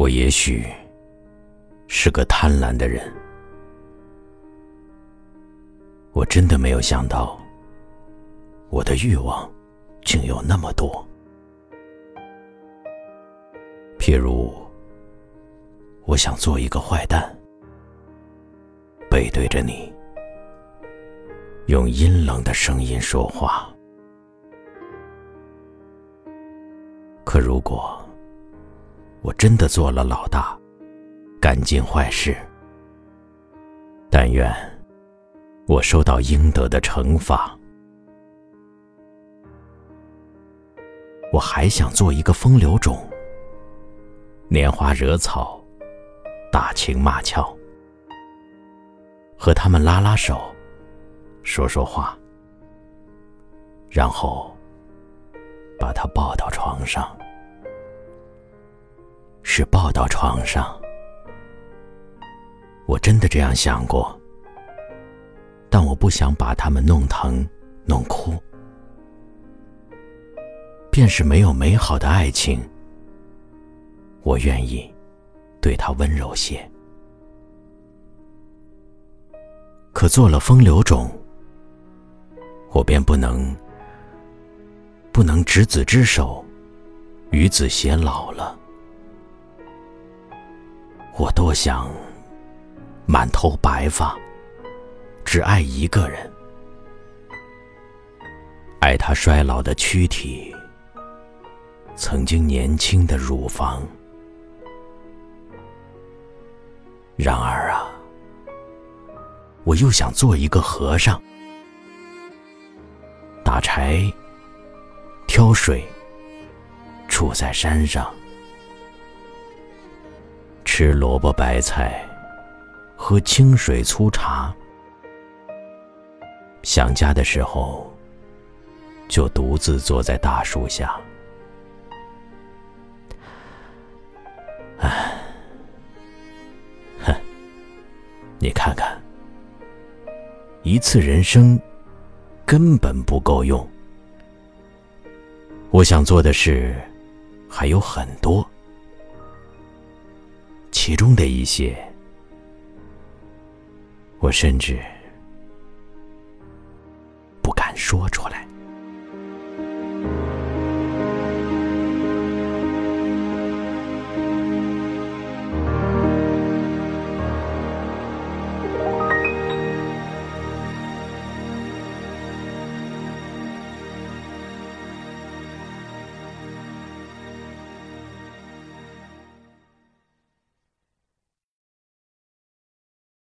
我也许是个贪婪的人，我真的没有想到，我的欲望竟有那么多。譬如，我想做一个坏蛋，背对着你，用阴冷的声音说话。可如果我真的做了老大，干尽坏事，但愿我受到应得的惩罚。我还想做一个风流种，拈花惹草，打情骂俏，和他们拉拉手，说说话，然后把他抱到床上。是抱到床上，我真的这样想过，但我不想把他们弄疼、弄哭。便是没有美好的爱情，我愿意对他温柔些。可做了风流种，我便不能不能执子之手，与子偕老了。我多想满头白发，只爱一个人，爱他衰老的躯体，曾经年轻的乳房。然而啊，我又想做一个和尚，打柴、挑水，住在山上。吃萝卜白菜，喝清水粗茶。想家的时候，就独自坐在大树下。唉，哼，你看看，一次人生根本不够用。我想做的事还有很多。其中的一些，我甚至不敢说出来。